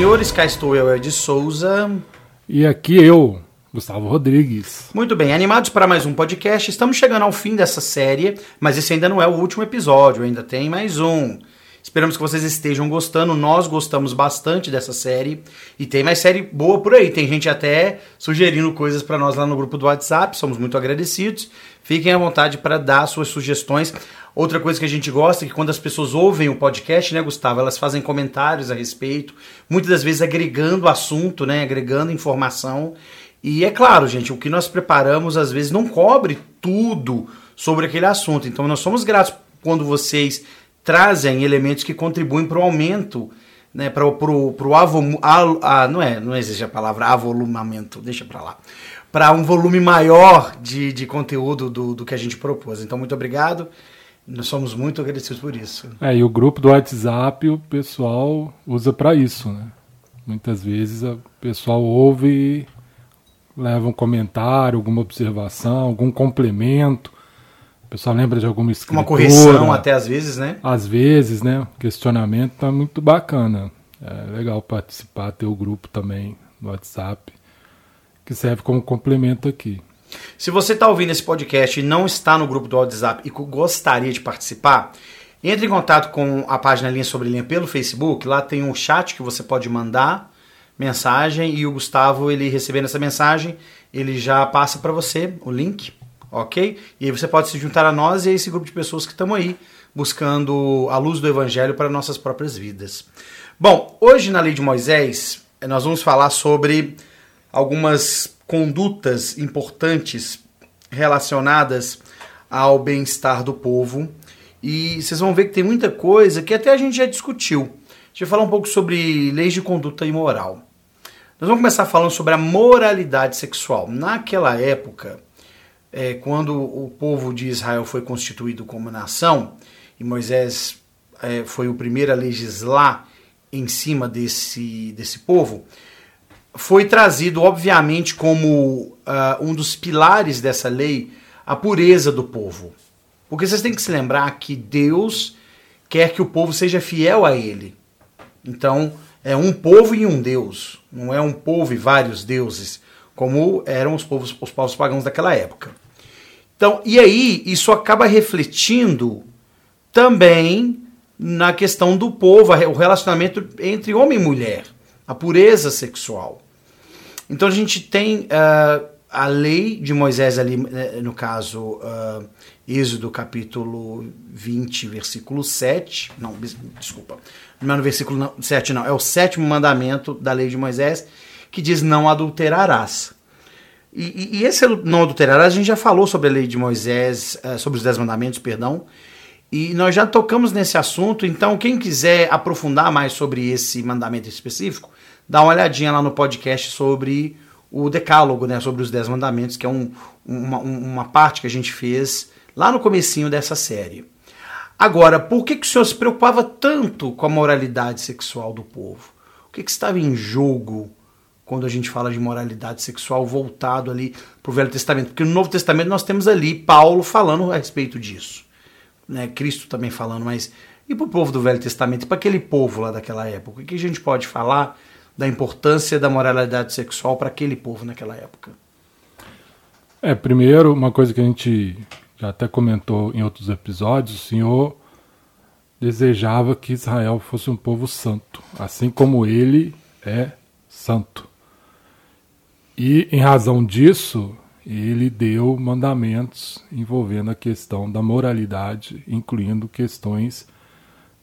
senhores, cá estou eu, Ed Souza. E aqui eu, Gustavo Rodrigues. Muito bem, animados para mais um podcast. Estamos chegando ao fim dessa série, mas esse ainda não é o último episódio, ainda tem mais um. Esperamos que vocês estejam gostando. Nós gostamos bastante dessa série e tem mais série boa por aí. Tem gente até sugerindo coisas para nós lá no grupo do WhatsApp. Somos muito agradecidos. Fiquem à vontade para dar suas sugestões. Outra coisa que a gente gosta é que quando as pessoas ouvem o podcast, né, Gustavo, elas fazem comentários a respeito, muitas das vezes agregando assunto, né, agregando informação. E é claro, gente, o que nós preparamos às vezes não cobre tudo sobre aquele assunto. Então nós somos gratos quando vocês trazem elementos que contribuem para o aumento, né, para o pro, pro avo, a, a, não é, não existe a palavra avolumamento, deixa para lá, para um volume maior de, de conteúdo do, do que a gente propôs. Então muito obrigado. Nós somos muito agradecidos por isso. É, e o grupo do WhatsApp o pessoal usa para isso, né? Muitas vezes o pessoal ouve leva um comentário, alguma observação, algum complemento. O pessoal lembra de alguma escritura. Uma correção até às vezes, né? Às vezes, né? O questionamento tá muito bacana. É legal participar, ter o grupo também no WhatsApp, que serve como complemento aqui. Se você está ouvindo esse podcast e não está no grupo do WhatsApp e gostaria de participar, entre em contato com a página Linha Sobre Linha pelo Facebook. Lá tem um chat que você pode mandar mensagem e o Gustavo, ele recebendo essa mensagem, ele já passa para você o link, ok? E aí você pode se juntar a nós e a esse grupo de pessoas que estão aí buscando a luz do Evangelho para nossas próprias vidas. Bom, hoje na Lei de Moisés, nós vamos falar sobre algumas condutas importantes relacionadas ao bem-estar do povo. E vocês vão ver que tem muita coisa que até a gente já discutiu. A gente vai falar um pouco sobre leis de conduta imoral. Nós vamos começar falando sobre a moralidade sexual. Naquela época, é, quando o povo de Israel foi constituído como nação, e Moisés é, foi o primeiro a legislar em cima desse, desse povo, foi trazido, obviamente, como uh, um dos pilares dessa lei a pureza do povo. Porque vocês têm que se lembrar que Deus quer que o povo seja fiel a Ele. Então, é um povo e um Deus. Não é um povo e vários deuses, como eram os povos, os povos pagãos daquela época. Então, e aí, isso acaba refletindo também na questão do povo, o relacionamento entre homem e mulher a pureza sexual. Então a gente tem uh, a lei de Moisés ali, né, no caso, uh, Êxodo capítulo 20, versículo 7. Não, desculpa. Não é no versículo 7, não. É o sétimo mandamento da lei de Moisés, que diz: Não adulterarás. E, e, esse não adulterarás, a gente já falou sobre a lei de Moisés, uh, sobre os dez mandamentos, perdão. E nós já tocamos nesse assunto, então quem quiser aprofundar mais sobre esse mandamento específico, dá uma olhadinha lá no podcast sobre o Decálogo, né, sobre os Dez Mandamentos, que é um, uma, uma parte que a gente fez lá no comecinho dessa série. Agora, por que, que o senhor se preocupava tanto com a moralidade sexual do povo? O que, que estava em jogo quando a gente fala de moralidade sexual voltado ali para o Velho Testamento? Porque no Novo Testamento nós temos ali Paulo falando a respeito disso. Né? Cristo também falando, mas e para o povo do Velho Testamento, para aquele povo lá daquela época? O que a gente pode falar da importância da moralidade sexual para aquele povo naquela época? É, primeiro, uma coisa que a gente já até comentou em outros episódios, o Senhor desejava que Israel fosse um povo santo, assim como ele é santo. E em razão disso, ele deu mandamentos envolvendo a questão da moralidade, incluindo questões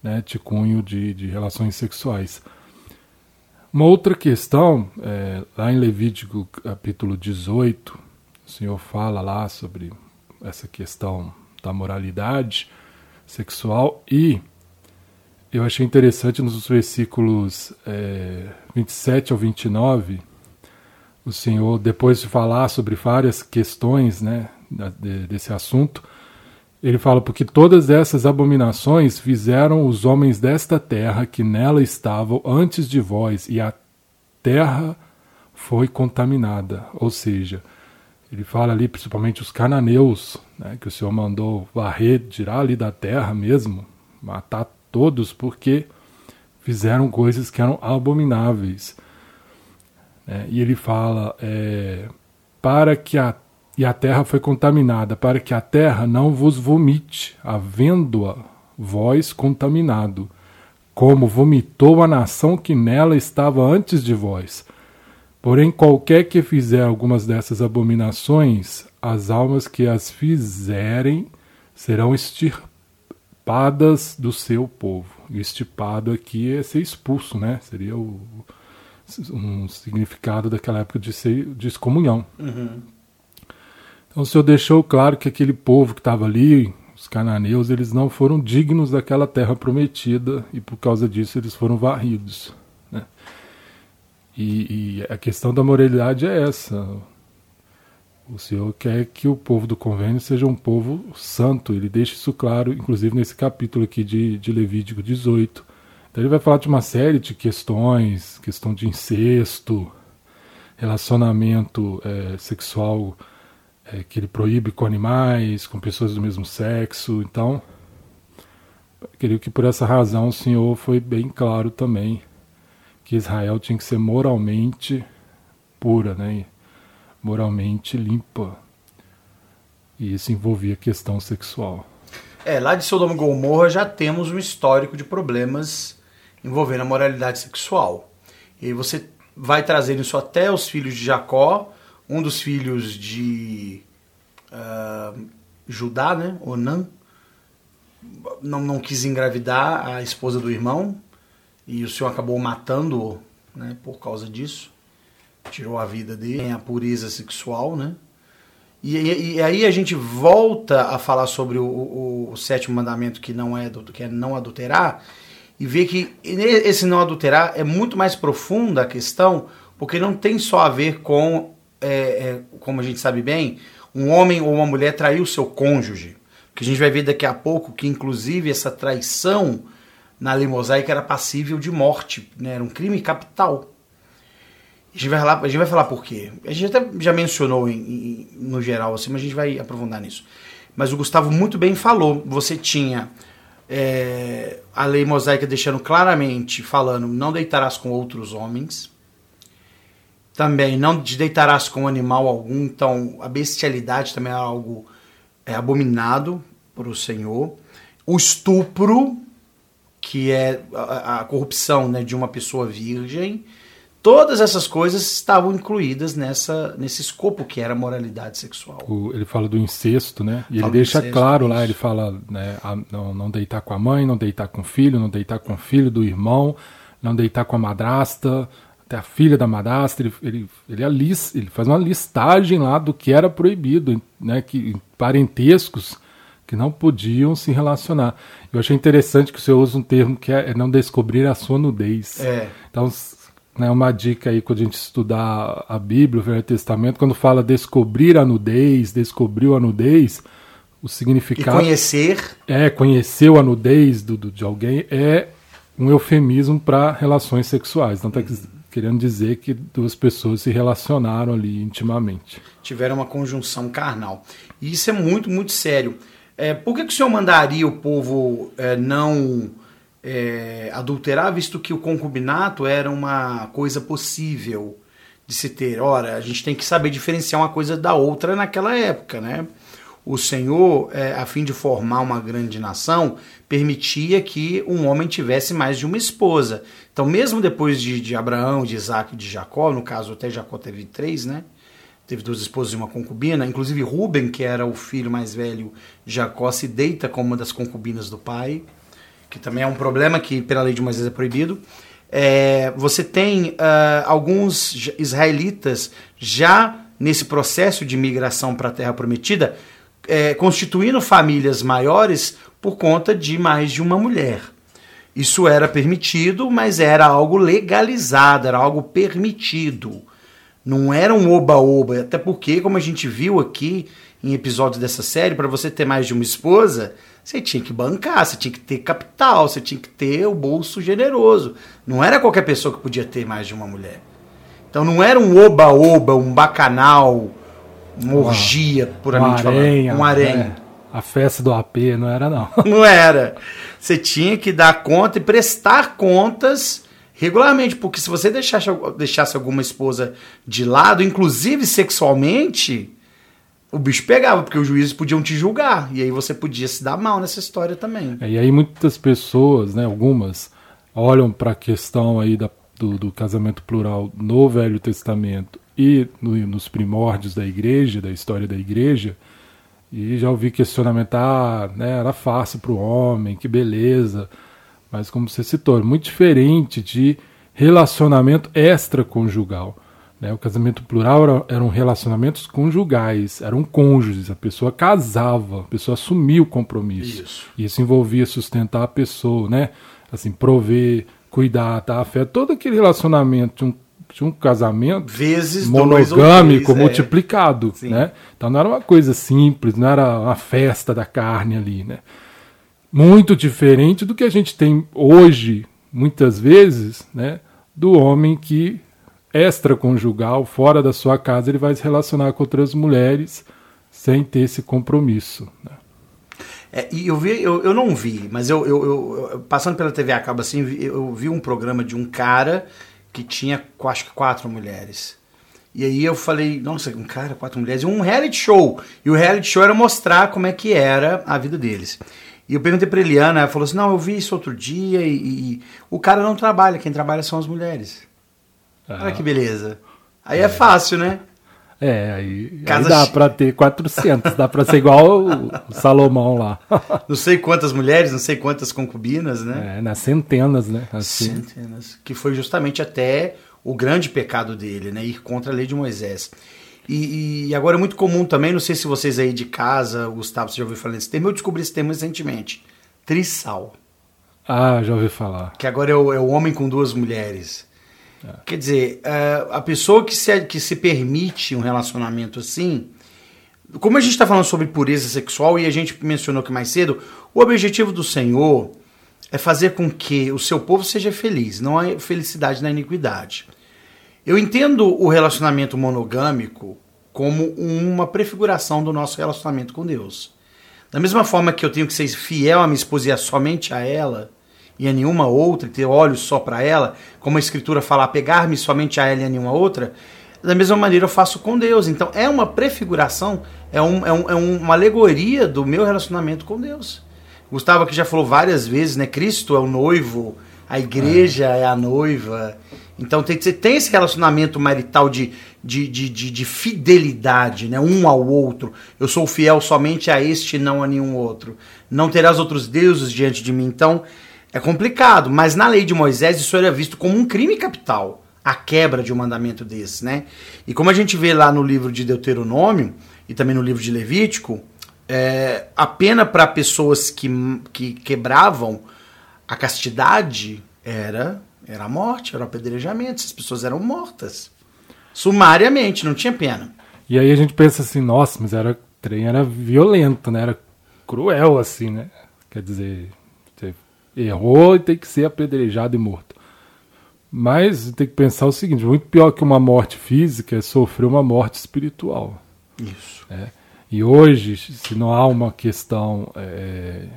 né, de cunho de, de relações sexuais. Uma outra questão, é, lá em Levítico capítulo 18, o Senhor fala lá sobre essa questão da moralidade sexual e eu achei interessante nos versículos é, 27 ao 29, o Senhor, depois de falar sobre várias questões né, desse assunto, ele fala: Porque todas essas abominações fizeram os homens desta terra que nela estavam antes de vós, e a terra foi contaminada. Ou seja, ele fala ali principalmente os cananeus, né, que o Senhor mandou varrer, tirar ali da terra mesmo, matar todos, porque fizeram coisas que eram abomináveis. É, e ele fala: é, para que a e a terra foi contaminada, para que a terra não vos vomite, havendo-a vós contaminado, como vomitou a nação que nela estava antes de vós. Porém, qualquer que fizer algumas dessas abominações, as almas que as fizerem serão extirpadas do seu povo. E estipado aqui é ser expulso, né? Seria o, um significado daquela época de, ser, de excomunhão. Uhum. Então o Senhor deixou claro que aquele povo que estava ali, os cananeus, eles não foram dignos daquela terra prometida e por causa disso eles foram varridos. Né? E, e a questão da moralidade é essa. O Senhor quer que o povo do convênio seja um povo santo. Ele deixa isso claro, inclusive nesse capítulo aqui de, de Levítico 18. Então ele vai falar de uma série de questões, questão de incesto, relacionamento é, sexual é, que ele proíbe com animais, com pessoas do mesmo sexo. Então, creio que por essa razão o Senhor foi bem claro também que Israel tinha que ser moralmente pura, né? moralmente limpa. E isso envolvia questão sexual. É, lá de Sodoma e Gomorra já temos um histórico de problemas envolvendo a moralidade sexual. E você vai trazer isso até os filhos de Jacó, um dos filhos de uh, Judá, né, Onan, não, não quis engravidar a esposa do irmão e o senhor acabou matando-o né, por causa disso. Tirou a vida dele, a pureza sexual, né? E, e, e, aí a gente volta a falar sobre o, o, o, sétimo mandamento que não é que é não adulterar e vê que esse não adulterar é muito mais profunda a questão porque não tem só a ver com é, é, como a gente sabe bem, um homem ou uma mulher traiu seu cônjuge. Que a gente vai ver daqui a pouco que, inclusive, essa traição na lei mosaica era passível de morte, né? era um crime capital. A gente vai falar, a gente vai falar por quê. A gente até já mencionou em, em, no geral, assim, mas a gente vai aprofundar nisso. Mas o Gustavo muito bem falou. Você tinha é, a lei mosaica deixando claramente, falando, não deitarás com outros homens. Também não te deitarás com animal algum, então a bestialidade também é algo é, abominado para o Senhor. O estupro, que é a, a corrupção né, de uma pessoa virgem, todas essas coisas estavam incluídas nessa, nesse escopo que era a moralidade sexual. O, ele fala do incesto, né? E fala ele deixa incesto, claro lá, ele fala né, a, não, não deitar com a mãe, não deitar com o filho, não deitar com o filho do irmão, não deitar com a madrasta, até a filha da madrasta, ele, ele, ele, ele faz uma listagem lá do que era proibido, né, que, parentescos que não podiam se relacionar. Eu achei interessante que o senhor usa um termo que é, é não descobrir a sua nudez. É. Então, né, uma dica aí quando a gente estudar a Bíblia, o Velho Testamento, quando fala descobrir a nudez, descobriu a nudez, o significado. E conhecer. É, conheceu a nudez do, do de alguém é um eufemismo para relações sexuais. Então, tá, querendo dizer que duas pessoas se relacionaram ali intimamente. Tiveram uma conjunção carnal. E isso é muito, muito sério. É, por que, que o senhor mandaria o povo é, não é, adulterar, visto que o concubinato era uma coisa possível de se ter? Ora, a gente tem que saber diferenciar uma coisa da outra naquela época, né? o Senhor, é, a fim de formar uma grande nação, permitia que um homem tivesse mais de uma esposa. Então, mesmo depois de, de Abraão, de Isaac e de Jacó, no caso até Jacó teve três, né? Teve duas esposas e uma concubina. Inclusive Ruben, que era o filho mais velho de Jacó, se deita com uma das concubinas do pai, que também é um problema que pela lei de Moisés é proibido. É, você tem uh, alguns israelitas já nesse processo de migração para a Terra Prometida é, constituindo famílias maiores por conta de mais de uma mulher. Isso era permitido, mas era algo legalizado, era algo permitido. Não era um oba-oba, até porque, como a gente viu aqui em episódios dessa série, para você ter mais de uma esposa, você tinha que bancar, você tinha que ter capital, você tinha que ter o bolso generoso. Não era qualquer pessoa que podia ter mais de uma mulher. Então não era um oba-oba, um bacanal, uma orgia, puramente um aranha, falando. Um aranha. É. a festa do AP, não era não. Não era. Você tinha que dar conta e prestar contas regularmente, porque se você deixasse, deixasse alguma esposa de lado, inclusive sexualmente, o bicho pegava, porque os juízes podiam te julgar, e aí você podia se dar mal nessa história também. É, e aí muitas pessoas, né, algumas, olham para a questão aí da, do, do, casamento plural no Velho Testamento e no, nos primórdios da igreja, da história da igreja, e já ouvi questionamento, ah, né, era fácil para o homem, que beleza, mas como você citou, é muito diferente de relacionamento extraconjugal. Né? O casamento plural era, eram relacionamentos conjugais, eram cônjuges, a pessoa casava, a pessoa assumia o compromisso. Isso. E isso envolvia sustentar a pessoa, né? Assim, prover, cuidar, dar afeto, todo aquele relacionamento de um, de um casamento Vezes monogâmico três, é. multiplicado. É. Né? Então não era uma coisa simples, não era uma festa da carne ali. Né? Muito diferente do que a gente tem hoje, muitas vezes, né? do homem que extraconjugal, fora da sua casa, ele vai se relacionar com outras mulheres sem ter esse compromisso. Né? É, e eu vi, eu, eu não vi, mas eu, eu, eu passando pela TV acaba assim, eu vi um programa de um cara que tinha, acho que quatro mulheres. E aí eu falei, nossa, um cara, quatro mulheres, e um reality show. E o reality show era mostrar como é que era a vida deles. E eu perguntei pra Eliana, ela falou assim, não, eu vi isso outro dia e, e o cara não trabalha, quem trabalha são as mulheres. Ah. Olha que beleza. Aí é, é fácil, né? É, aí, aí dá che... para ter 400, dá para ser igual o, o, Salomão lá. não sei quantas mulheres, não sei quantas concubinas, né? É, nas centenas, né? Assim. Centenas. Que foi justamente até o grande pecado dele, né? Ir contra a lei de Moisés. E, e, agora é muito comum também, não sei se vocês aí de casa, Gustavo, você já ouviu falar desse termo, eu descobri esse termo recentemente. Trissal. Ah, já ouvi falar. Que agora é o, é o homem com duas mulheres. É. Quer dizer, é, a pessoa que se, que se permite um relacionamento assim, como a gente está falando sobre pureza sexual e a gente mencionou que mais cedo, o objetivo do Senhor é fazer com que o seu povo seja feliz, não há felicidade na iniquidade. Eu entendo o relacionamento monogâmico como uma prefiguração do nosso relacionamento com Deus. Da mesma forma que eu tenho que ser fiel a minha esposa e somente a ela, e a nenhuma outra, e ter olhos só para ela, como a Escritura fala, pegar-me somente a ela e a nenhuma outra, da mesma maneira eu faço com Deus. Então é uma prefiguração, é, um, é, um, é uma alegoria do meu relacionamento com Deus. Gustavo que já falou várias vezes, né? Cristo é o noivo, a igreja é, é a noiva. Então tem, tem esse relacionamento marital de, de, de, de, de fidelidade, né? um ao outro. Eu sou fiel somente a este, não a nenhum outro. Não terás outros deuses diante de mim. Então é complicado, mas na lei de Moisés isso era visto como um crime capital, a quebra de um mandamento desse, né? E como a gente vê lá no livro de Deuteronômio e também no livro de Levítico, é, a pena para pessoas que, que quebravam a castidade era, era a morte, era o apedrejamento, essas pessoas eram mortas. Sumariamente, não tinha pena. E aí a gente pensa assim, nossa, mas era trem era violento, né? Era cruel assim, né? Quer dizer, errou e tem que ser apedrejado e morto. Mas tem que pensar o seguinte: muito pior que uma morte física é sofrer uma morte espiritual. Isso. É. E hoje, se não há uma questão, é,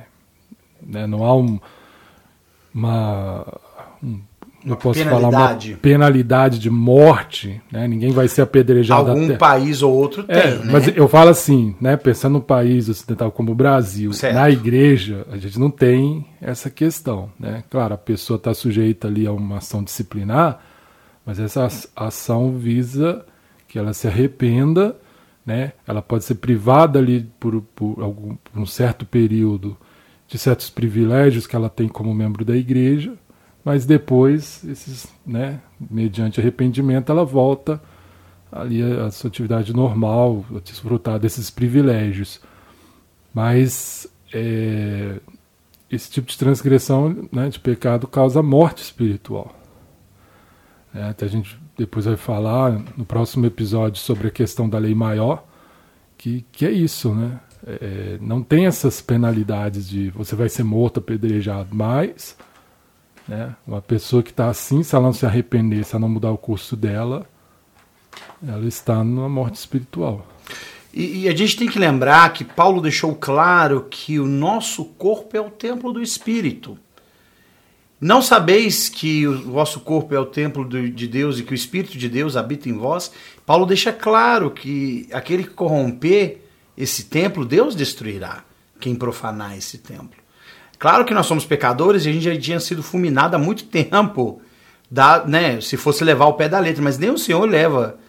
né, não há um, uma, um eu posso penalidade. falar uma penalidade de morte, né? Ninguém vai ser apedrejado. Algum até... país ou outro é, tem, é, né? Mas eu falo assim, né? Pensando no país ocidental como o Brasil, certo. na igreja a gente não tem essa questão, né? Claro, a pessoa está sujeita ali a uma ação disciplinar, mas essa ação visa que ela se arrependa, né? Ela pode ser privada ali por, por, algum, por um certo período de certos privilégios que ela tem como membro da igreja mas depois, esses, né, mediante arrependimento, ela volta ali à sua atividade normal, a desfrutar desses privilégios. Mas é, esse tipo de transgressão né, de pecado causa morte espiritual. É, até a gente depois vai falar no próximo episódio sobre a questão da lei maior, que, que é isso, né? É, não tem essas penalidades de você vai ser morto, apedrejado, mas né? Uma pessoa que está assim, se ela não se arrepender, se ela não mudar o curso dela, ela está numa morte espiritual. E, e, a gente tem que lembrar que Paulo deixou claro que o nosso corpo é o templo do Espírito. Não sabeis que o vosso corpo é o templo de Deus e que o Espírito de Deus habita em vós? Paulo deixa claro que aquele que corromper esse templo, Deus destruirá quem profanar esse templo. Claro que nós somos pecadores e a gente já tinha sido fulminado há muito tempo, da, né, se fosse levar ao pé da letra, mas nem o Senhor leva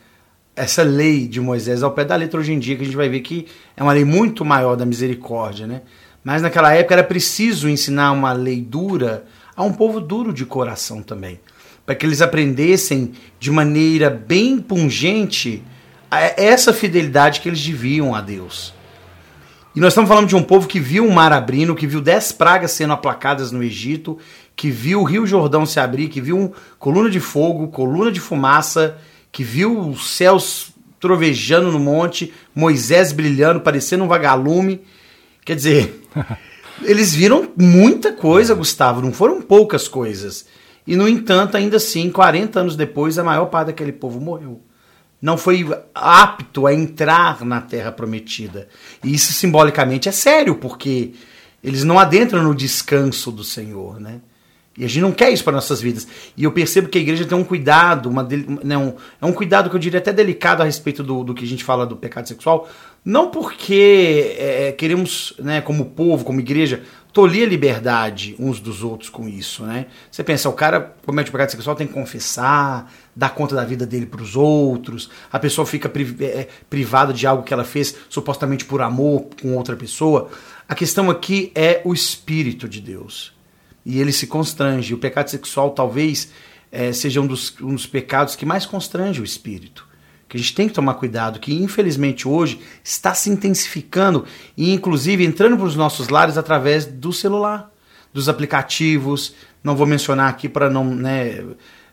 essa lei de Moisés ao pé da letra hoje em dia, que a gente vai ver que é uma lei muito maior da misericórdia, né? Mas naquela época era preciso ensinar uma lei dura a um povo duro de coração também, para que eles aprendessem de maneira bem pungente essa fidelidade que eles deviam a Deus. E nós estamos falando de um povo que viu o mar abrindo, que viu dez pragas sendo aplacadas no Egito, que viu o Rio Jordão se abrir, que viu um coluna de fogo, coluna de fumaça, que viu os céus trovejando no monte, Moisés brilhando, parecendo um vagalume. Quer dizer, eles viram muita coisa, Gustavo, não foram poucas coisas. E, no entanto, ainda assim, 40 anos depois, a maior parte daquele povo morreu. Não foi apto a entrar na terra prometida. E isso simbolicamente é sério, porque eles não adentram no descanso do Senhor, né? E a gente não quer isso para nossas vidas. E eu percebo que a igreja tem um cuidado, uma, não, né, é um cuidado que eu diria até delicado a respeito do, do que a gente fala do pecado sexual. Não porque é, queremos, né, como povo, como igreja, tolir a liberdade uns dos outros com isso, né? Você pensa, o cara comete o pecado sexual, tem que confessar, dar conta da vida dele para os outros, a pessoa fica é, privada de algo que ela fez supostamente por amor com outra pessoa. A questão aqui é o Espírito de Deus e ele se constrange. O pecado sexual talvez é, seja um dos, um dos pecados que mais constrange o espírito. Que a gente tem que tomar cuidado, que infelizmente hoje está se intensificando e inclusive entrando para os nossos lares através do celular, dos aplicativos. Não vou mencionar aqui para não né,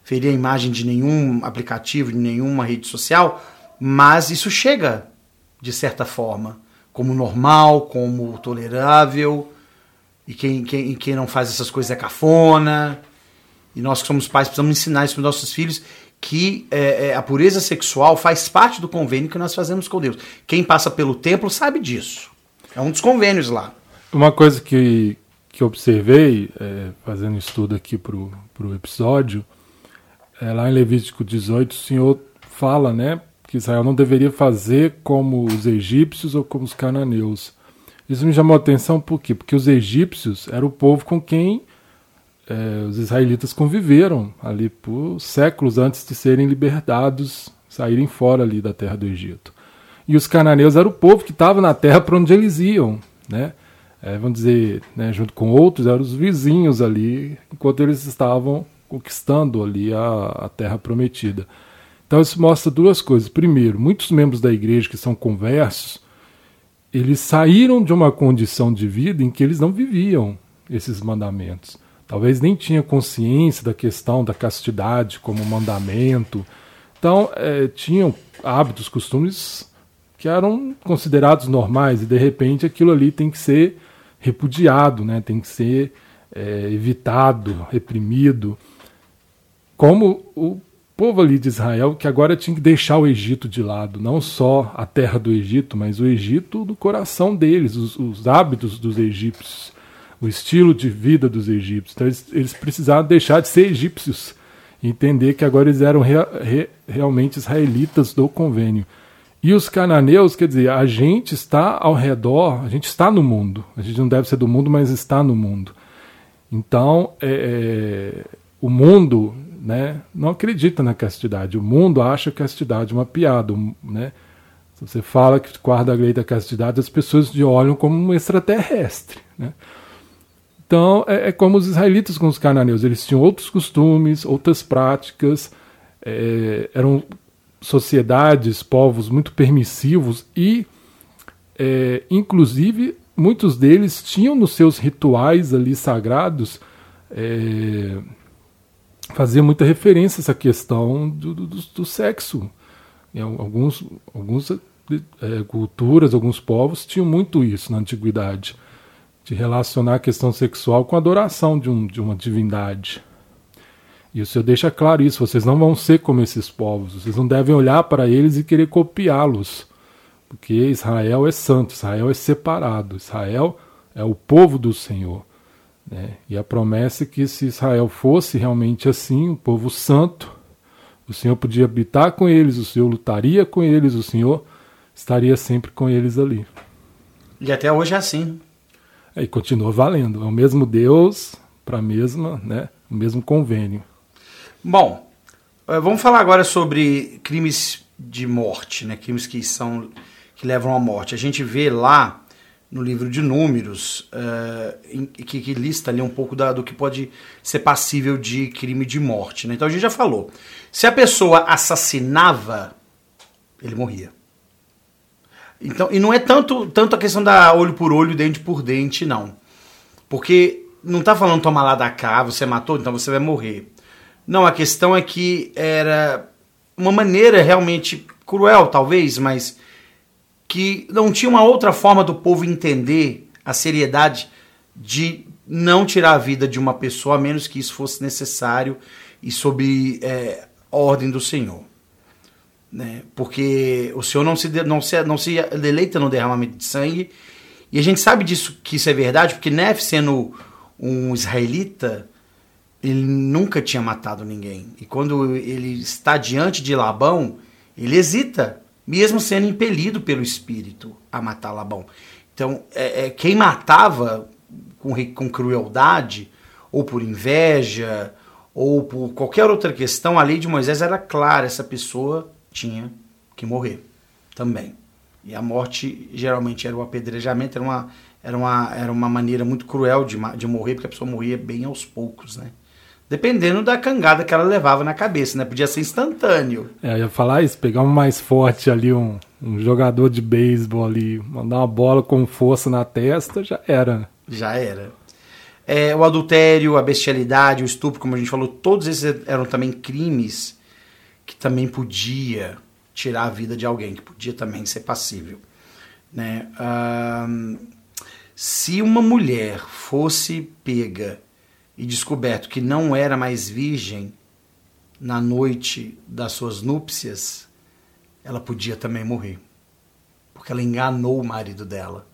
ferir a imagem de nenhum aplicativo, de nenhuma rede social, mas isso chega de certa forma como normal, como tolerável e quem, quem, quem não faz essas coisas é cafona. E nós que somos pais precisamos ensinar isso para os nossos filhos que é, é, a pureza sexual faz parte do convênio que nós fazemos com Deus. Quem passa pelo templo sabe disso. É um dos convênios lá. Uma coisa que, que observei, é, fazendo estudo aqui para o episódio, é, lá em Levítico 18, o Senhor fala né, que Israel não deveria fazer como os egípcios ou como os cananeus. Isso me chamou a atenção por quê? Porque os egípcios eram o povo com quem é, os israelitas conviveram ali por séculos antes de serem libertados, saírem fora ali da terra do Egito. E os cananeus eram o povo que estava na terra para onde eles iam, né? É, vamos dizer, né, junto com outros, eram os vizinhos ali, enquanto eles estavam conquistando ali a, a terra prometida. Então isso mostra duas coisas. Primeiro, muitos membros da igreja que são conversos, eles saíram de uma condição de vida em que eles não viviam esses mandamentos. Talvez nem tinham consciência da questão da castidade como mandamento. Então, é, tinham hábitos, costumes que eram considerados normais e de repente aquilo ali tem que ser repudiado, né? tem que ser é, evitado, reprimido. Como o povo ali de Israel que agora tinha que deixar o Egito de lado, não só a terra do Egito, mas o Egito do coração deles, os, os hábitos dos egípcios, o estilo de vida dos egípcios. Então eles, eles precisavam deixar de ser egípcios e entender que agora eles eram re, re, realmente israelitas do convênio. E os cananeus, quer dizer, a gente está ao redor, a gente está no mundo. A gente não deve ser do mundo, mas está no mundo. Então, é, é o mundo né, não acredita na castidade. O mundo acha a castidade uma piada. Né? Se você fala que guarda a lei da castidade, as pessoas te olham como um extraterrestre. Né? Então, é, é, como os israelitas com os cananeus. Eles tinham outros costumes, outras práticas, é, eram sociedades, povos muito permissivos e, é, inclusive, muitos deles tinham nos seus rituais ali sagrados é, fazia muita referência a essa questão do, do, do sexo. Em alguns, alguns é, culturas, alguns povos tinham muito isso na antiguidade, de relacionar a questão sexual com a adoração de, um, de uma divindade. E o Senhor deixa claro isso: vocês não vão ser como esses povos, vocês não devem olhar para eles e querer copiá-los, Porque Israel é santo, Israel é separado, Israel é o povo do Senhor. Né? E a promessa é que se Israel fosse realmente assim, um povo santo, o Senhor podia habitar com eles, o Senhor lutaria com eles, o Senhor estaria sempre com eles ali. E até hoje é assim. É, e continua valendo. É o mesmo Deus para a mesma, né, o mesmo convênio. Bom, eh, vamos falar agora sobre crimes de morte, né, crimes que são que levam à morte. A gente vê lá no livro de Números, uh, que, que, lista ali um pouco da, do que pode ser passível de crime de morte. Né? Então a gente já falou. Se a pessoa assassinava, ele morria. Então, e não é tanto, tanto a questão da olho por olho, dente por dente, não. Porque não está falando tomar lá da cá, você matou, então você vai morrer. Não, a questão é que era uma maneira realmente cruel, talvez, mas que não tinha uma outra forma do povo entender a seriedade de não tirar a vida de uma pessoa, a menos que isso fosse necessário e sob é, ordem do Senhor. Né? Porque o Senhor não se, não, se, não se deleita no derramamento de sangue, e a gente sabe disso que isso é verdade, porque Nef, sendo um israelita, ele nunca tinha matado ninguém. E quando ele está diante de Labão, ele hesita mesmo sendo impelido pelo espírito a matar Labão. Então, é, é, quem matava com, com crueldade, ou por inveja, ou por qualquer outra questão, a lei de Moisés era clara: essa pessoa tinha que morrer também. E a morte geralmente era o apedrejamento, era uma, era uma, era uma maneira muito cruel de, de morrer, porque a pessoa morria bem aos poucos, né? Dependendo da cangada que ela levava na cabeça, né? Podia ser instantâneo. É, eu ia falar isso, pegar um mais forte ali, um, um jogador de beisebol ali, mandar uma bola com força na testa, já era. Já era. É, o adultério, a bestialidade, o estupro, como a gente falou, todos esses eram também crimes que também podia tirar a vida de alguém, que podia também ser passível. Né? se uma mulher fosse pega e descoberto que não era mais virgem na noite das suas núpcias, ela podia também morrer. Porque ela enganou o marido dela,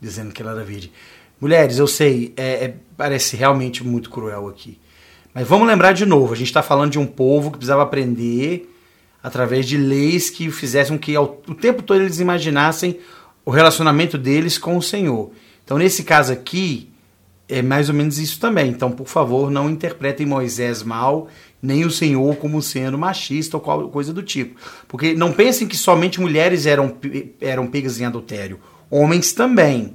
dizendo que ela era virgem. Mulheres, eu sei, é, é, parece realmente muito cruel aqui. Mas vamos lembrar de novo: a gente está falando de um povo que precisava aprender através de leis que fizessem que ao, o tempo todo eles imaginassem o relacionamento deles com o Senhor. Então, nesse caso aqui, é mais ou menos isso também. Então, por favor, não interpretem Moisés mal, nem o Senhor como sendo machista ou qual coisa do tipo. Porque não pensem que somente mulheres eram, eram pegas em adultério. Homens também.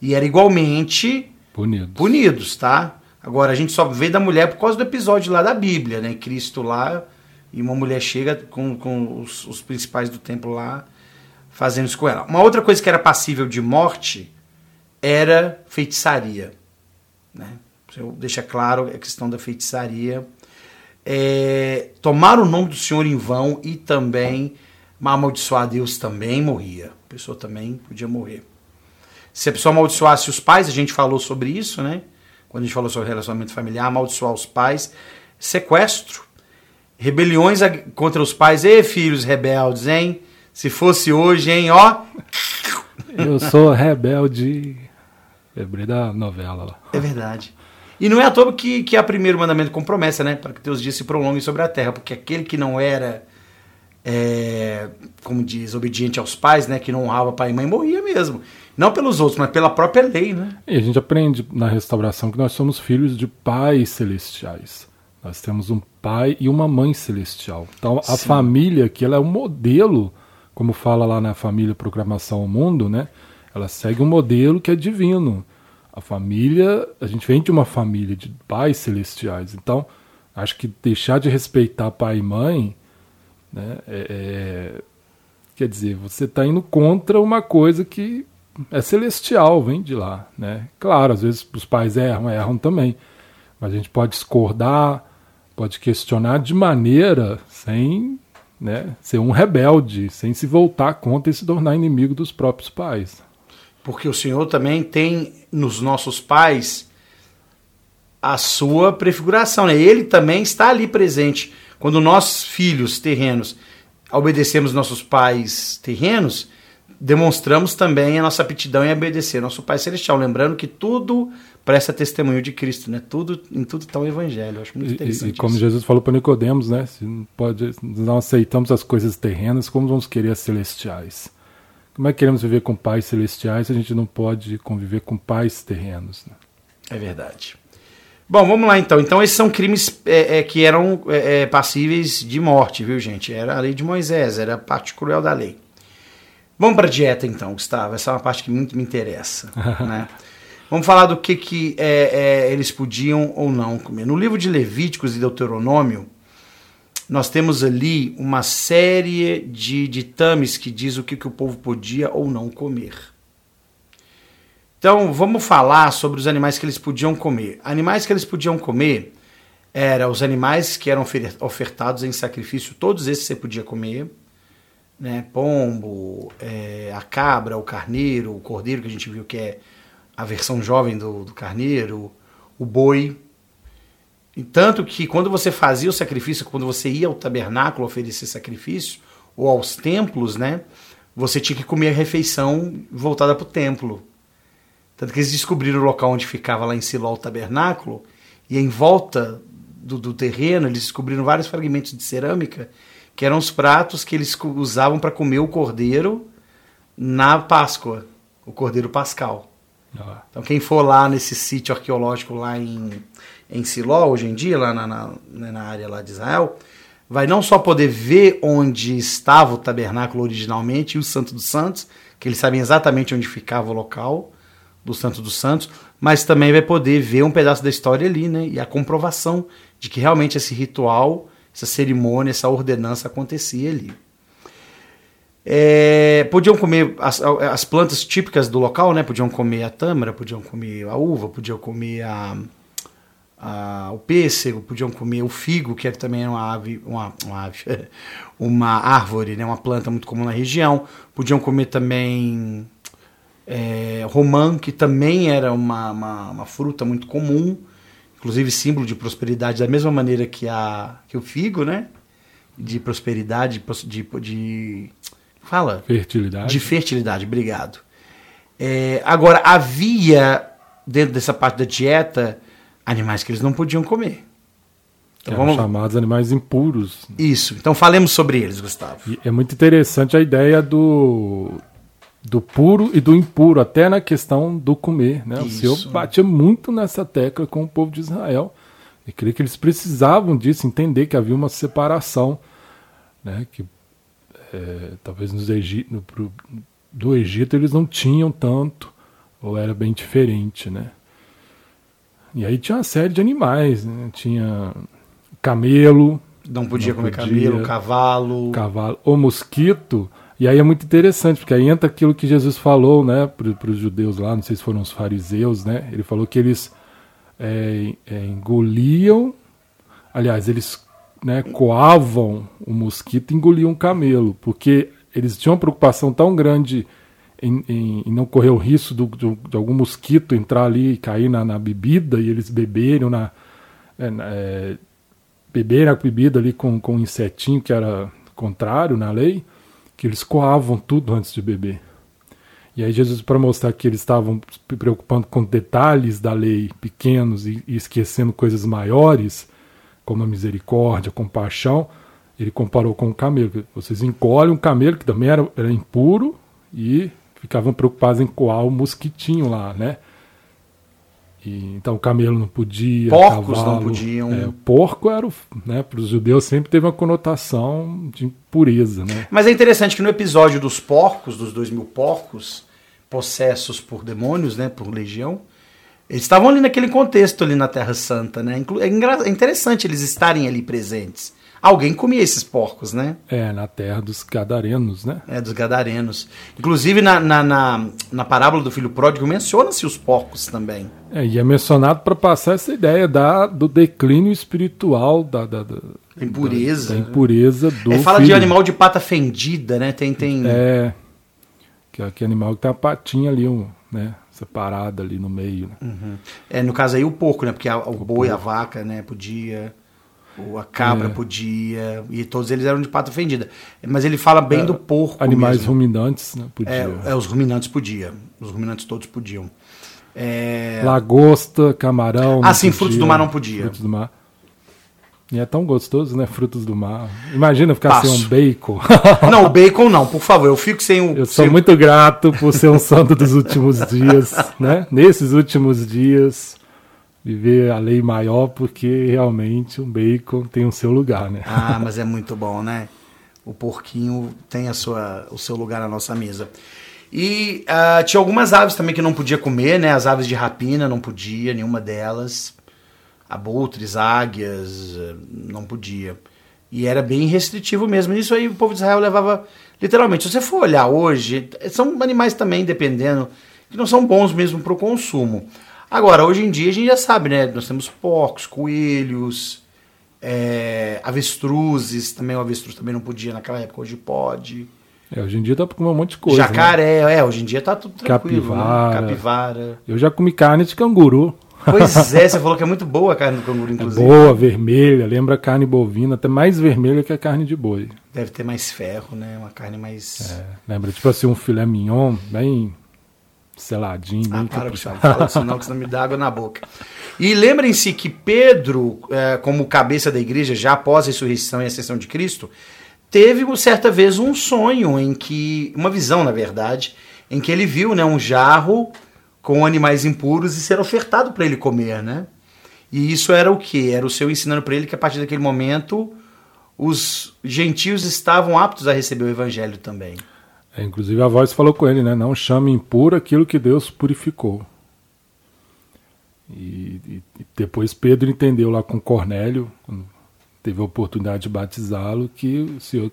E eram igualmente punidos. punidos, tá? Agora, a gente só vê da mulher por causa do episódio lá da Bíblia, né? Cristo lá, e uma mulher chega com, com os, os principais do templo lá, fazendo isso com ela. Uma outra coisa que era passível de morte era feitiçaria. Né? Eu deixa claro a questão da feitiçaria. É, tomar o nome do Senhor em vão e também amaldiçoar Deus também morria. A pessoa também podia morrer. Se a pessoa amaldiçoasse os pais, a gente falou sobre isso, né? Quando a gente falou sobre relacionamento familiar, amaldiçoar os pais, sequestro, rebeliões contra os pais, e filhos rebeldes, hein? Se fosse hoje, hein, ó. Eu sou rebelde. Lembrei da novela lá. É verdade. E não é à toa que, que é o primeiro mandamento com promessa, né? Para que teus dias se prolonguem sobre a terra. Porque aquele que não era, é, como diz, obediente aos pais, né? Que não honrava pai e mãe, morria mesmo. Não pelos outros, mas pela própria lei, né? E a gente aprende na restauração que nós somos filhos de pais celestiais. Nós temos um pai e uma mãe celestial. Então a Sim. família que ela é um modelo, como fala lá na família Proclamação ao Mundo, né? Ela segue um modelo que é divino. A família, a gente vem de uma família de pais celestiais. Então, acho que deixar de respeitar pai e mãe, né, é, é, quer dizer, você está indo contra uma coisa que é celestial, vem de lá. Né? Claro, às vezes os pais erram, erram também. Mas a gente pode discordar, pode questionar de maneira sem né, ser um rebelde, sem se voltar contra e se tornar inimigo dos próprios pais. Porque o Senhor também tem nos nossos pais a sua prefiguração. Né? Ele também está ali presente. Quando nós, filhos terrenos, obedecemos nossos pais terrenos, demonstramos também a nossa aptidão em obedecer nosso Pai Celestial. Lembrando que tudo presta testemunho de Cristo, né? Tudo, em tudo está o Evangelho. Eu acho muito interessante. E, e como isso. Jesus falou para Nicodemos, né? Se não, pode, não aceitamos as coisas terrenas, como vamos querer as celestiais? Como é que queremos viver com pais celestiais se a gente não pode conviver com pais terrenos? Né? É verdade. Bom, vamos lá então. Então, esses são crimes é, é, que eram é, é passíveis de morte, viu, gente? Era a lei de Moisés, era a parte cruel da lei. Vamos para a dieta então, Gustavo. Essa é uma parte que muito me interessa. né? Vamos falar do que, que é, é, eles podiam ou não comer. No livro de Levíticos e Deuteronômio, nós temos ali uma série de ditames que diz o que, que o povo podia ou não comer. Então, vamos falar sobre os animais que eles podiam comer. Animais que eles podiam comer eram os animais que eram ofertados em sacrifício, todos esses você podia comer né? Pombo, é, a cabra, o carneiro, o cordeiro, que a gente viu que é a versão jovem do, do carneiro, o boi. Tanto que quando você fazia o sacrifício, quando você ia ao tabernáculo oferecer sacrifício, ou aos templos, né? Você tinha que comer a refeição voltada para o templo. Tanto que eles descobriram o local onde ficava lá em Siló o tabernáculo, e em volta do, do terreno eles descobriram vários fragmentos de cerâmica que eram os pratos que eles usavam para comer o cordeiro na Páscoa, o cordeiro pascal. Ah. Então quem for lá nesse sítio arqueológico lá em, em Siló, hoje em dia, lá na, na, né, na área lá de Israel, vai não só poder ver onde estava o tabernáculo originalmente e o Santo dos Santos, que eles sabem exatamente onde ficava o local do Santo dos Santos, mas também vai poder ver um pedaço da história ali, né? E a comprovação de que realmente esse ritual essa cerimônia, essa ordenança acontecia ali. É, podiam comer as, as, plantas típicas do local, né? Podiam comer a tâmara, podiam comer a uva, podiam comer a, a, o pêssego, podiam comer o figo, que é também uma ave, uma, uma, ave, uma árvore, né? Uma planta muito comum na região. Podiam comer também é, romã, que também era uma, uma, uma fruta muito comum inclusive símbolo de prosperidade, da mesma maneira que, a, que o figo, né? De prosperidade, de, de. Fala? Fertilidade. De fertilidade, obrigado. É, agora, havia, dentro dessa parte da dieta, animais que eles não podiam comer. Então, vamos... chamados animais impuros. Isso. Então falemos sobre eles, Gustavo. E é muito interessante a ideia do do puro e do impuro, até na questão do comer. Né? O Senhor batia muito nessa tecla com o povo de Israel. E creio que eles precisavam disso, entender que havia uma separação. Né? Que é, talvez nos Egi no, pro, do Egito eles não tinham tanto, ou era bem diferente. Né? E aí tinha uma série de animais, né? tinha camelo. Não podia não comer podia, camelo, cavalo. Cavalo. O mosquito e aí é muito interessante, porque aí entra aquilo que Jesus falou né, para os judeus lá, não sei se foram os fariseus, né? Ele falou que eles é, é, engoliam, aliás, eles né, coavam o mosquito e engoliam o camelo, porque eles tinham uma preocupação tão grande em, em, em não correr o risco do, do, de algum mosquito entrar ali e cair na, na bebida e eles beberem na, é, é, beberem a bebida ali com, com um insetinho que era contrário na lei, que eles coavam tudo antes de beber. E aí Jesus, para mostrar que eles estavam se preocupando com detalhes da lei pequenos e, e esquecendo coisas maiores, como a misericórdia, a compaixão, ele comparou com o camelo. Vocês encolhem um camelo que também era, era impuro e ficavam preocupados em coar o mosquitinho lá, né? E, então o camelo não podia. Porcos cavalo, não podiam. É, porco era, né, para os judeus sempre teve uma conotação de impureza, né? Mas é interessante que no episódio dos porcos, dos dois mil porcos, possessos por demônios, né, por legião, eles estavam ali naquele contexto ali na Terra Santa, né? É, é interessante eles estarem ali presentes. Alguém comia esses porcos, né? É, na terra dos gadarenos, né? É, dos gadarenos. Inclusive, na, na, na, na parábola do filho pródigo, menciona-se os porcos também. É, e é mencionado para passar essa ideia da, do declínio espiritual, da, da, da impureza. Da, da impureza do. É, fala filho. de animal de pata fendida, né? Tem. tem... É. Que é aquele animal que tem a patinha ali, um, né? Separada ali no meio. Né? Uhum. É, no caso aí o porco, né? Porque a, o, o boi, porco. a vaca, né? Podia. O- A cabra É. podia, e todos eles eram de pata fendida. Mas ele fala bem É, do porco Animais mesmo. ruminantes, né? Podia. É, é, os ruminantes podiam. Os ruminantes todos podiam. É, Lagosta, camarão. Ah, sim, frutos do mar não podia. Frutos do mar. E é tão gostoso, né? Frutos do mar. Imagina ficar Passo. sem um bacon. Não, o bacon não, por favor. Eu fico sem o. Eu sou sem- muito grato por ser um santo dos últimos dias, né? Nesses últimos dias, viver a lei maior, porque realmente um bacon tem o seu lugar, né? Ah, mas é muito bom, né? O porquinho tem a sua, o seu lugar na nossa mesa. E ah, tinha algumas aves também que não podia comer, né? As aves de rapina não podia, nenhuma delas. Abutres, águias, eh, não podia. E era bem restritivo mesmo. Isso aí o povo de Israel levava literalmente. Se você for olhar hoje, são animais também, dependendo, que não são bons mesmo para o consumo. Agora, hoje em dia a gente já sabe, né? Nós temos porcos, coelhos, é, avestruzes, também o avestruz também não podia naquela época, hoje pode. É, hoje em dia pra comer um monte de coisa. né? Jacaré, é, hoje em dia tá tudo tranquilo. Capivara. Né? Capivara. Eu já comi carne de canguru. Pois é, você falou que é muito boa a carne do canguru, É inclusive. boa, vermelha, lembra carne bovina, até mais vermelha que a carne de boi. Deve ter mais ferro, né? Uma carne mais. É, lembra, tipo assim, um filé mignon, bem seladinho, Ah, bem para fala isso não, que senão me dá água na boca. E lembrem-se que Pedro, eh, como cabeça da igreja, já após a ressurreição e ascensão de Cristo, teve uma certa vez um sonho em que, uma visão na verdade, em que ele viu né, um jarro com animais impuros e ser ofertado para ele comer, né? E isso era o que? Era o seu ensinando para ele que a partir daquele momento os gentios estavam aptos a receber o evangelho também. É, inclusive a voz falou com ele, né? Não chame impuro aquilo que Deus purificou. E, e- e depois Pedro entendeu lá com Cornélio, teve a oportunidade de batizá-lo, que o Senhor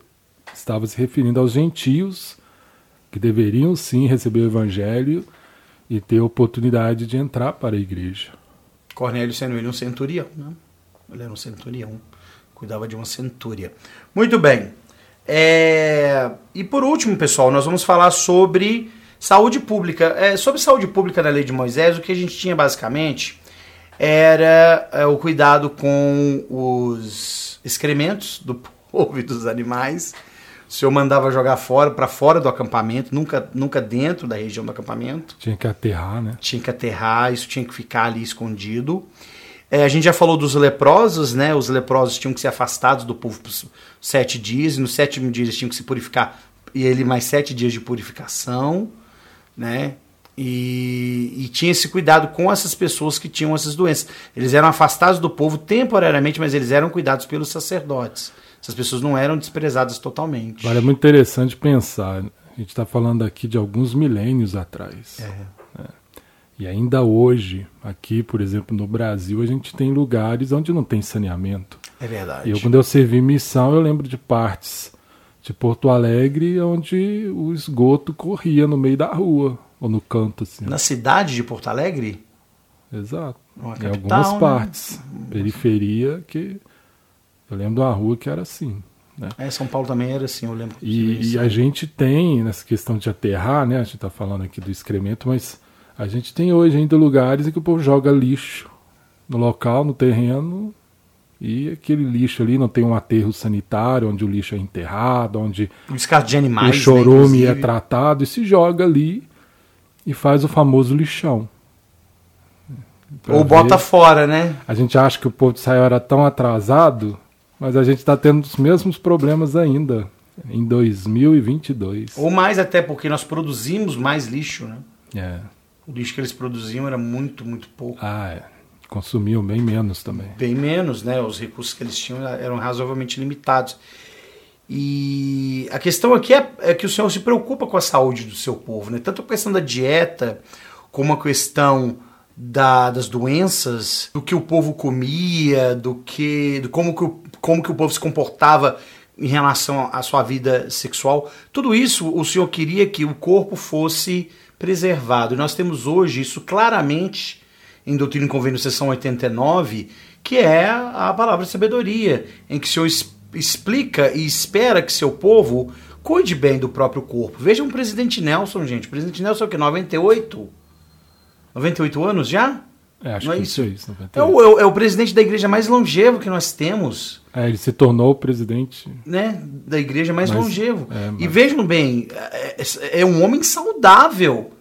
estava se referindo aos gentios que deveriam sim receber o evangelho e ter a oportunidade de entrar para a igreja. Cornélio sendo ele um centurião, né? Ele era um centurião, cuidava de uma centúria. Muito bem. É, E por último, pessoal, nós vamos falar sobre saúde pública. É, sobre saúde pública na lei de Moisés, o que a gente tinha basicamente era é, o cuidado com os excrementos do povo e dos animais. O senhor mandava jogar fora, para fora do acampamento, nunca, nunca dentro da região do acampamento Tinha que aterrar, né? tinha que aterrar, isso tinha que ficar ali escondido. É, a gente já falou dos leprosos, né? Os leprosos tinham que ser afastados do povo por sete dias, e no sétimo dia eles tinham que se purificar, e ele mais sete dias de purificação, né? E, e tinha esse cuidado com essas pessoas que tinham essas doenças. Eles eram afastados do povo temporariamente, mas eles eram cuidados pelos sacerdotes. Essas pessoas não eram desprezadas totalmente. Agora é muito interessante pensar. A gente está falando aqui de alguns milênios atrás. É. né? E ainda hoje, aqui, por exemplo, no Brasil, a gente tem lugares onde não tem saneamento. É verdade. Eu, quando eu servi missão, eu lembro de partes de Porto Alegre onde o esgoto corria no meio da rua, ou no canto, assim. Na cidade de Porto Alegre, Exato. Uma em capital, algumas né? partes. Periferia que. Eu lembro de uma rua que era assim. Né? é, São Paulo também era assim, eu lembro. E, e a gente tem, nessa questão de aterrar, né? A gente está falando aqui do excremento, mas a gente tem hoje ainda lugares em que o povo joga lixo no local, no terreno, e aquele lixo ali não tem um aterro sanitário, onde o lixo é enterrado, onde descarte de animais. o né, chorume é inclusive. tratado, e se joga ali e faz o famoso lixão. Pra Ou ver- bota fora, né? A gente acha que o povo de Israel era tão atrasado, mas a gente está tendo os mesmos problemas ainda em 2022. Ou mais até porque nós produzimos mais lixo, né? É. O lixo que eles produziam era muito, muito pouco. Ah, é. Consumiam bem menos também. Bem menos, né? Os recursos que eles tinham eram razoavelmente limitados. E a questão aqui é, é que o Senhor se preocupa com a saúde do seu povo, né? Tanto a questão da dieta, como a questão da- das doenças, do que o povo comia, do que, do como, que o, como que o povo se comportava em relação à sua vida sexual. Tudo isso o Senhor queria que o corpo fosse preservado. E nós temos hoje isso claramente em Doutrina e Convênio, seção 89, que é a palavra sabedoria, em que o Senhor explica e espera que seu povo cuide bem do próprio corpo. Vejam o presidente Nelson, gente. O presidente Nelson é o que? 98? 98 anos já? É, acho Não é que isso? isso é isso. É é o- é o presidente da igreja mais longevo que nós temos. É, ele se tornou o presidente. né, da igreja mais Mas- longevo. é, E mas- vejam bem, é, é um homem saudável.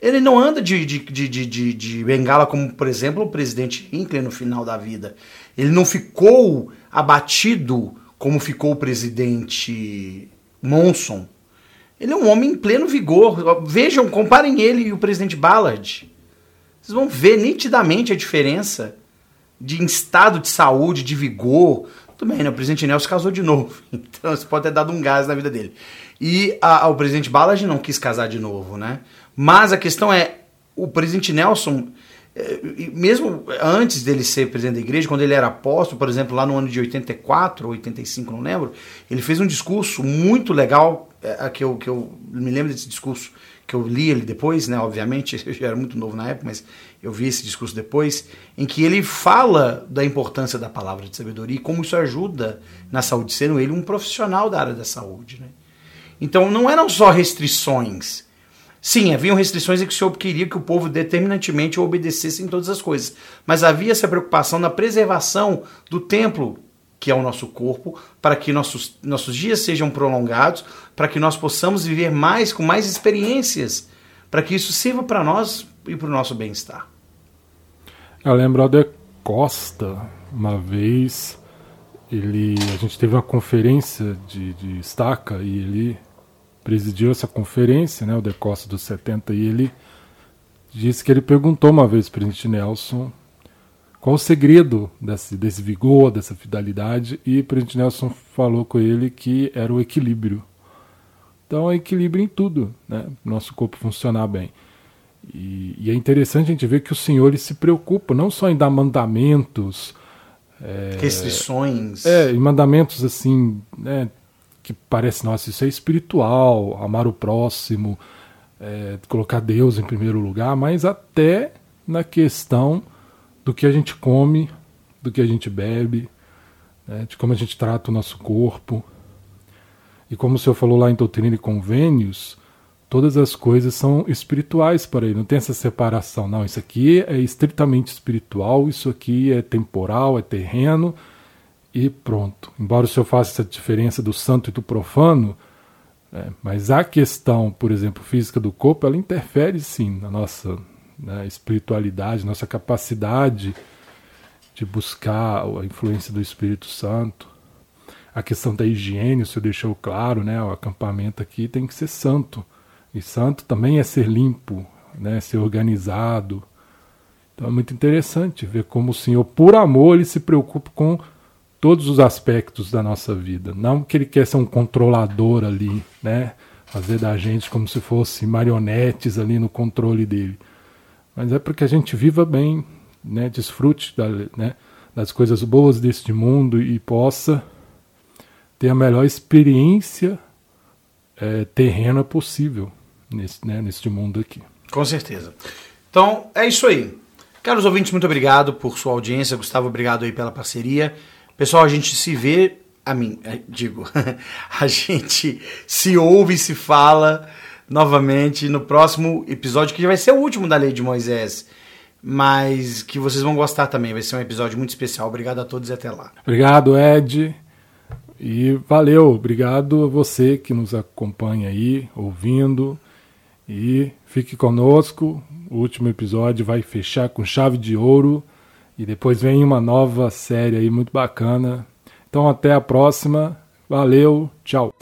Ele não anda de, de, de, de, de- bengala como, por exemplo, o presidente Hinckley no final da vida. Ele não ficou abatido como ficou o presidente Monson. Ele é um homem em pleno vigor. Vejam, comparem ele e o presidente Ballard. Vocês vão ver nitidamente a diferença de estado de saúde, de vigor. Tudo bem, né? O presidente Nelson casou de novo. Então isso pode ter dado um gás na vida dele. E a- a- o presidente Ballard não quis casar de novo, né? Mas a questão é, o presidente Nelson, eh, mesmo antes dele ser presidente da igreja, quando ele era apóstolo, por exemplo, lá no ano de 84 ou 85, não lembro, ele fez um discurso muito legal, eh, que eu, que eu me lembro desse discurso, que eu li ele depois, né, obviamente, eu já era muito novo na época, mas eu vi esse discurso depois, em que ele fala da importância da palavra de sabedoria e como isso ajuda na saúde, sendo ele um profissional da área da saúde. Né? Então não eram só restrições. Sim, haviam restrições em que o Senhor queria que o povo determinantemente obedecesse em todas as coisas. Mas havia essa preocupação na preservação do templo, que é o nosso corpo, para que nossos, nossos dias sejam prolongados, para que nós possamos viver mais, com mais experiências, para que isso sirva para nós e para o nosso bem-estar. Eu lembro De Costa, uma vez, ele, a gente teve uma conferência de, de estaca e ele presidiu essa conferência, né, o De Costa dos 70, e ele disse que ele perguntou uma vez para o Nelson qual o segredo desse, desse vigor, dessa fidelidade, e presidente Nelson falou com ele que era o equilíbrio. Então é equilíbrio em tudo, né? Nosso corpo funcionar bem. E, e é interessante a gente ver que o Senhor se preocupa não só em dar mandamentos, Restrições. é, em mandamentos assim, né, que parece, nossa, isso é espiritual, amar o próximo, é, colocar Deus em primeiro lugar, mas até na questão do que a gente come, do que a gente bebe, né, de como a gente trata o nosso corpo. E como o senhor falou lá em Doutrina e Convênios, todas as coisas são espirituais para ele. Não tem essa separação. Não, isso aqui é estritamente espiritual, isso aqui é temporal, é terreno e pronto. Embora o senhor faça essa diferença do santo e do profano, né, mas a questão, por exemplo, física do corpo, ela interfere sim na nossa né, espiritualidade, nossa capacidade de buscar a influência do Espírito Santo. A questão da higiene, o senhor deixou claro, né? O acampamento aqui tem que ser santo. E santo também é ser limpo, né? Ser organizado. Então é muito interessante ver como o Senhor, por amor, ele se preocupa com todos os aspectos da nossa vida. Não que ele quer ser um controlador ali, né? Fazer da gente como se fosse marionetes ali no controle dele. Mas é para que a gente viva bem, né? Desfrute da, né? das coisas boas deste mundo e possa ter a melhor experiência é, terrena possível nesse, né, neste mundo aqui. Com certeza. Então, é isso aí. Caros ouvintes, muito obrigado por sua audiência. Gustavo, obrigado aí pela parceria. Pessoal, a gente se vê, a mim, é, digo, a gente se ouve e se fala novamente no próximo episódio, que vai ser o último da Lei de Moisés, mas que vocês vão gostar também. Vai ser um episódio muito especial. Obrigado a todos e até lá. Obrigado, Ed. E valeu, obrigado a você que nos acompanha aí, ouvindo. E fique conosco. O último episódio vai fechar com chave de ouro. E depois vem uma nova série aí muito bacana. Então até a próxima. Valeu, tchau.